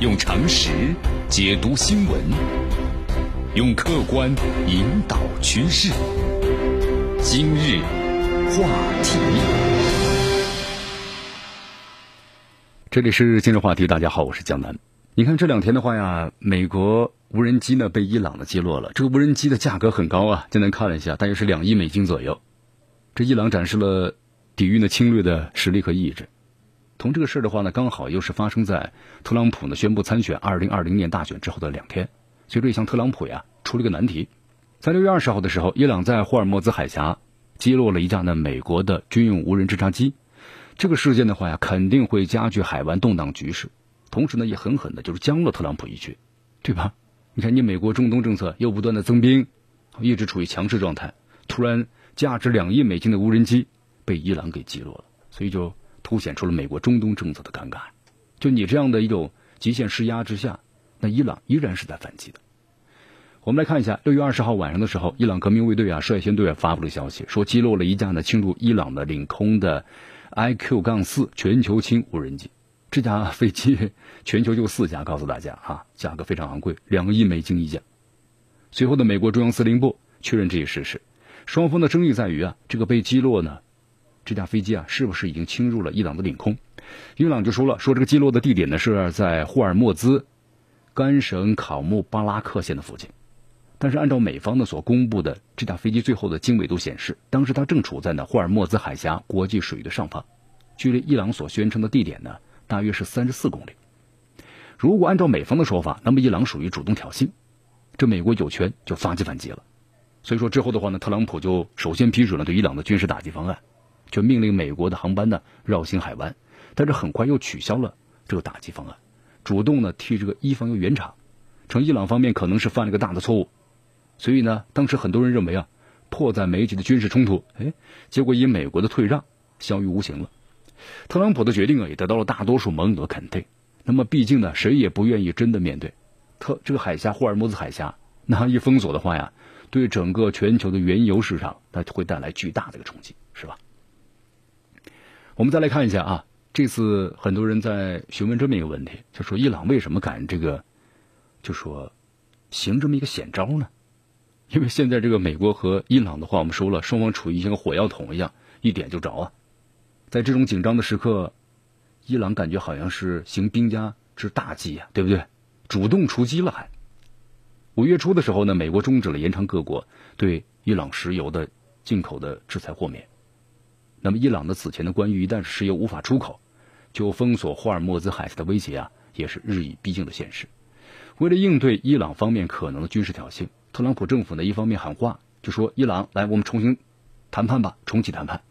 用常识解读新闻，用客观引导趋势。今日话题，这里是今日话题。大家好，我是江南。你看这两天的话呀，美国无人机呢被伊朗的击落了。这个无人机的价格很高啊，江南看了一下，大约是两亿美金左右。这伊朗展示了抵御呢侵略的实力和意志。同这个事儿的话呢，刚好又是发生在特朗普呢宣布参选二零二零年大选之后的两天，所以这向特朗普呀出了个难题。在六月二十号的时候，伊朗在霍尔木兹海峡击落了一架呢美国的军用无人侦察机。这个事件的话呀，肯定会加剧海湾动荡局势，同时呢也狠狠的就是将了特朗普一军，对吧？你看，你美国中东政策又不断的增兵，一直处于强势状态，突然价值两亿美金的无人机被伊朗给击落了，所以就。凸显出了美国中东政策的尴尬，就你这样的一种极限施压之下，那伊朗依然是在反击的。我们来看一下，六月二十号晚上的时候，伊朗革命卫队啊率先对外发布了消息，说击落了一架呢侵入伊朗的领空的 IQ- 杠四全球轻无人机。这架飞机全球就四架，告诉大家啊，价格非常昂贵，两个亿美金一架。随后的美国中央司令部确认这一事实。双方的争议在于啊，这个被击落呢。这架飞机啊，是不是已经侵入了伊朗的领空？伊朗就说了，说这个击落的地点呢是在霍尔木兹干省考木巴拉克县的附近。但是按照美方呢所公布的这架飞机最后的经纬度显示，当时它正处在呢霍尔木兹海峡国际水域的上方，距离伊朗所宣称的地点呢大约是三十四公里。如果按照美方的说法，那么伊朗属于主动挑衅，这美国有权就发起反击了。所以说之后的话呢，特朗普就首先批准了对伊朗的军事打击方案。就命令美国的航班呢绕行海湾，但是很快又取消了这个打击方案，主动呢替这个伊方又圆场，称伊朗方面可能是犯了个大的错误，所以呢，当时很多人认为啊，迫在眉睫的军事冲突，哎，结果以美国的退让消于无形了。特朗普的决定啊，也得到了大多数盟友的肯定。那么，毕竟呢，谁也不愿意真的面对特这个海峡霍尔木兹海峡，那一封锁的话呀，对整个全球的原油市场，那会带来巨大的一个冲击，是吧？我们再来看一下啊，这次很多人在询问这么一个问题，就说伊朗为什么敢这个，就说行这么一个险招呢？因为现在这个美国和伊朗的话，我们说了，双方处于像个火药桶一样，一点就着啊。在这种紧张的时刻，伊朗感觉好像是行兵家之大忌啊，对不对？主动出击了还。五月初的时候呢，美国终止了延长各国对伊朗石油的进口的制裁豁免。那么，伊朗的此前的关于一旦石油无法出口，就封锁霍尔木兹海峡的威胁啊，也是日益逼近的现实。为了应对伊朗方面可能的军事挑衅，特朗普政府呢一方面喊话，就说伊朗来，我们重新谈判吧，重启谈判。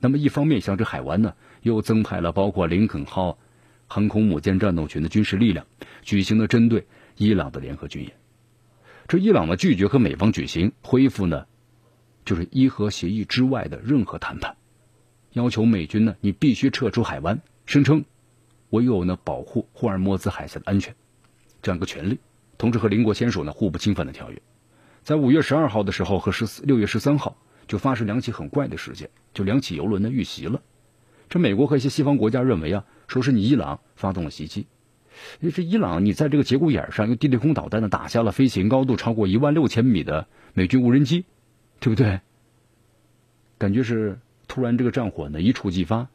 那么一方面向这海湾呢又增派了包括林肯号航空母舰战斗群的军事力量，举行了针对伊朗的联合军演。这伊朗呢拒绝和美方举行恢复呢，就是伊核协议之外的任何谈判。要求美军呢，你必须撤出海湾，声称我有呢保护霍尔木兹海峡的安全这样一个权利，同时和邻国签署呢互不侵犯的条约。在五月十二号的时候和十四六月十三号就发生两起很怪的事件，就两起游轮呢遇袭了。这美国和一些西方国家认为啊，说是你伊朗发动了袭击。这伊朗你在这个节骨眼上用地对空导弹呢打下了飞行高度超过一万六千米的美军无人机，对不对？感觉是。突然，这个战火呢一触即发，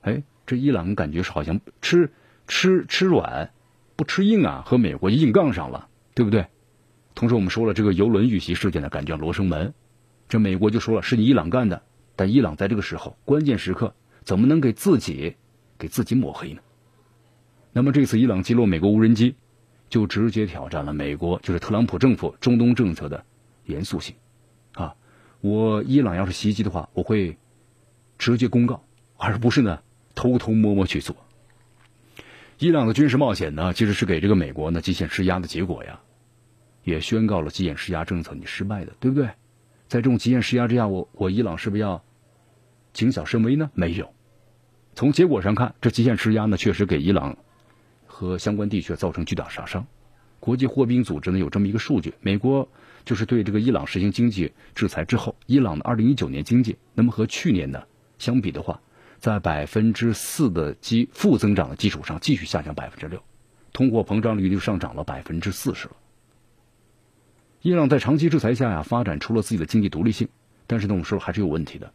哎，这伊朗感觉是好像吃吃吃软不吃硬啊，和美国硬杠上了，对不对？同时，我们说了这个游轮遇袭事件呢，感觉罗生门，这美国就说了是你伊朗干的，但伊朗在这个时候关键时刻怎么能给自己给自己抹黑呢？那么这次伊朗击落美国无人机，就直接挑战了美国就是特朗普政府中东政策的严肃性啊！我伊朗要是袭击的话，我会。直接公告，而不是呢偷偷摸摸去做。伊朗的军事冒险呢，其实是给这个美国呢极限施压的结果呀，也宣告了极限施压政策你失败的，对不对？在这种极限施压之下，我我伊朗是不是要谨小慎微呢？没有。从结果上看，这极限施压呢，确实给伊朗和相关地区造成巨大杀伤。国际货币组织呢有这么一个数据，美国就是对这个伊朗实行经济制裁之后，伊朗的二零一九年经济，那么和去年呢？相比的话，在百分之四的基负增长的基础上继续下降百分之六，通货膨胀率就上涨了百分之四十了。伊朗在长期制裁下呀，发展出了自己的经济独立性，但是这种时候还是有问题的。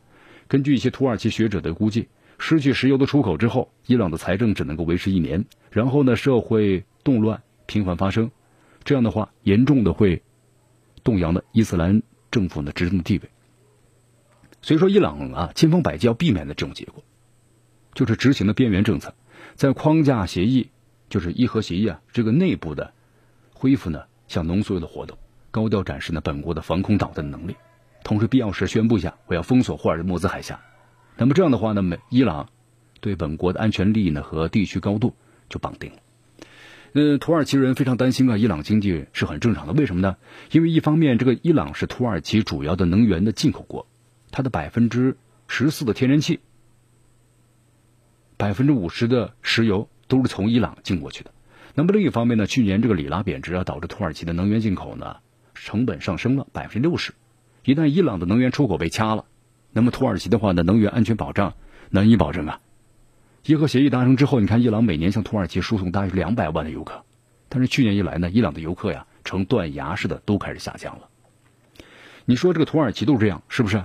根据一些土耳其学者的估计，失去石油的出口之后，伊朗的财政只能够维持一年，然后呢，社会动乱频繁发生，这样的话，严重的会动摇了伊斯兰政府的执政地位。所以说，伊朗啊，千方百计要避免的这种结果，就是执行的边缘政策，在框架协议，就是伊核协议啊，这个内部的恢复呢，像浓缩铀的活动，高调展示呢本国的防空导弹能力。同时，必要时宣布一下，我要封锁霍尔木兹海峡。那么这样的话呢，美伊朗对本国的安全利益呢和地区高度就绑定了。呃，土耳其人非常担心啊，伊朗经济是很正常的。为什么呢？因为一方面，这个伊朗是土耳其主要的能源的进口国，它的百分之十四的天然气、百分之五十的石油都是从伊朗进过去的。那么另一方面呢，去年这个里拉贬值啊，导致土耳其的能源进口呢成本上升了百分之六十。一旦伊朗的能源出口被掐了，那么土耳其的话呢，能源安全保障难以保证啊。伊核协议达成之后，你看伊朗每年向土耳其输送大约两百万的游客，但是去年以来呢，伊朗的游客呀呈断崖式的都开始下降了。你说这个土耳其都是这样，是不是？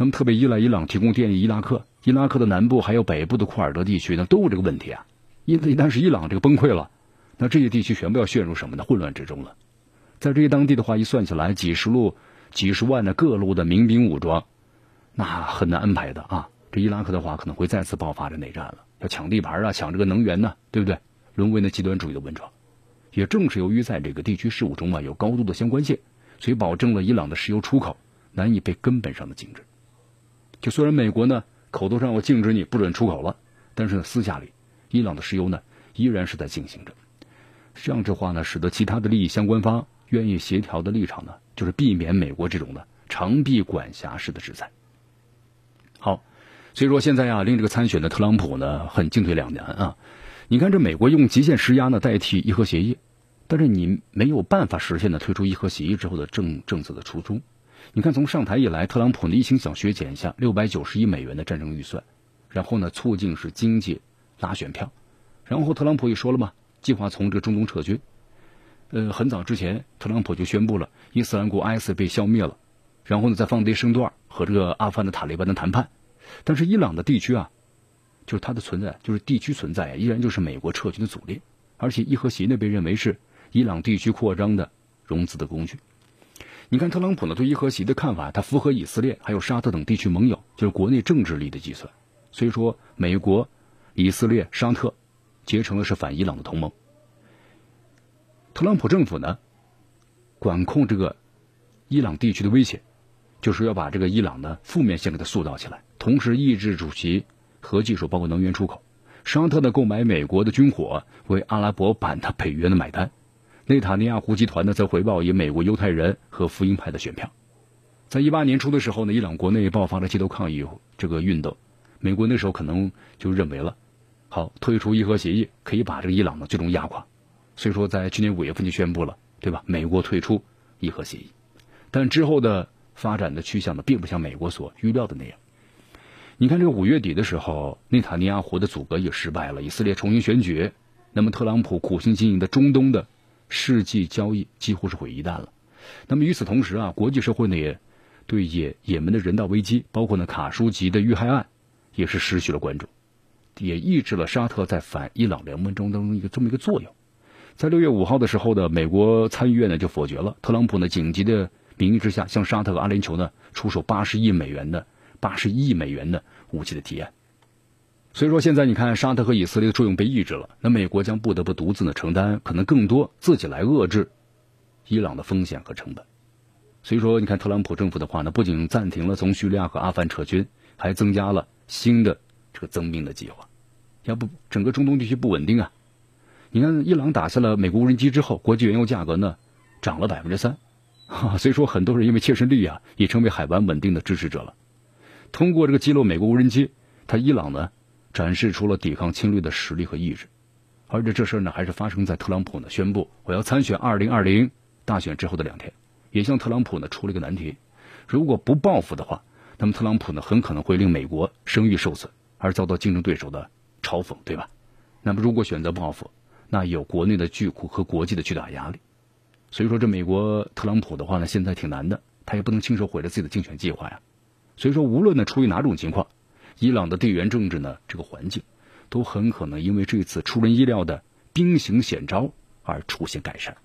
那么特别依赖伊朗提供电力，伊拉克、伊拉克的南部还有北部的库尔德地区呢，都有这个问题啊。因一旦是伊朗这个崩溃了，那这些地区全部要陷入什么呢？混乱之中了。在这些当地的话，一算起来，几十路。几十万的各路的民兵武装，那很难安排的啊！这伊拉克的话可能会再次爆发这内战了，要抢地盘啊，抢这个能源呢，对不对？沦为那极端主义的温床。也正是由于在这个地区事务中啊有高度的相关性，所以保证了伊朗的石油出口难以被根本上的禁止。就虽然美国呢口头上我禁止你不准出口了，但是呢私下里伊朗的石油呢依然是在进行着。这样的话呢，使得其他的利益相关方愿意协调的立场呢。就是避免美国这种的长臂管辖式的制裁。好，所以说现在啊，令这个参选的特朗普呢很进退两难啊。你看，这美国用极限施压呢代替伊核协议，但是你没有办法实现呢退出伊核协议之后的政政策的初衷。你看，从上台以来，特朗普呢一心想削减一下六百九十亿美元的战争预算，然后呢促进是经济拉选票，然后特朗普也说了嘛，计划从这个中东撤军。呃，很早之前，特朗普就宣布了伊斯兰国 IS 被消灭了，然后呢，再放低身段和这个阿富汗的塔利班的谈判。但是伊朗的地区啊，就是它的存在，就是地区存在，依然就是美国撤军的阻力。而且伊核协议被认为是伊朗地区扩张的融资的工具。你看特朗普呢对伊核协议的看法，他符合以色列还有沙特等地区盟友，就是国内政治力的计算。所以说，美国、以色列、沙特结成的是反伊朗的同盟。特朗普政府呢，管控这个伊朗地区的威胁，就是要把这个伊朗的负面性给它塑造起来，同时抑制主席核技术包括能源出口。沙特呢购买美国的军火，为阿拉伯版的北约的买单。内塔尼亚胡集团呢则回报以美国犹太人和福音派的选票。在一八年初的时候呢，伊朗国内爆发了街头抗议这个运动，美国那时候可能就认为了，好退出伊核协议可以把这个伊朗呢最终压垮。所以说，在去年五月份就宣布了，对吧？美国退出伊核协议，但之后的发展的趋向呢，并不像美国所预料的那样。你看，这个五月底的时候，内塔尼亚胡的阻隔也失败了，以色列重新选举，那么特朗普苦心经营的中东的世纪交易几乎是毁一旦了。那么与此同时啊，国际社会呢也对也也门的人道危机，包括呢卡舒吉的遇害案，也是失去了关注，也抑制了沙特在反伊朗联盟中当中一个这么一个作用。在六月五号的时候呢，美国参议院呢就否决了特朗普呢紧急的名义之下向沙特和阿联酋呢出售八十亿美元的八十亿美元的武器的提案。所以说现在你看沙特和以色列的作用被抑制了，那美国将不得不独自呢承担可能更多自己来遏制伊朗的风险和成本。所以说你看特朗普政府的话呢，不仅暂停了从叙利亚和阿富汗撤军，还增加了新的这个增兵的计划。要不整个中东地区不稳定啊。你看，伊朗打下了美国无人机之后，国际原油价格呢涨了百分之三，所以说很多人因为切身利益啊，也成为海湾稳定的支持者了。通过这个击落美国无人机，他伊朗呢展示出了抵抗侵略的实力和意志。而且这事儿呢，还是发生在特朗普呢宣布我要参选二零二零大选之后的两天，也向特朗普呢出了一个难题：如果不报复的话，那么特朗普呢很可能会令美国声誉受损，而遭到竞争对手的嘲讽，对吧？那么如果选择报复，那有国内的巨库和国际的巨大压力。所以说，这美国特朗普的话呢，现在挺难的，他也不能亲手毁了自己的竞选计划呀。所以说，无论呢出于哪种情况，伊朗的地缘政治呢这个环境，都很可能因为这次出人意料的兵行险招而出现改善。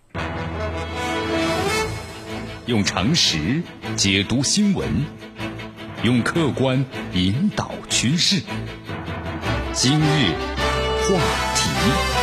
用常识解读新闻，用客观引导趋势。今日话题。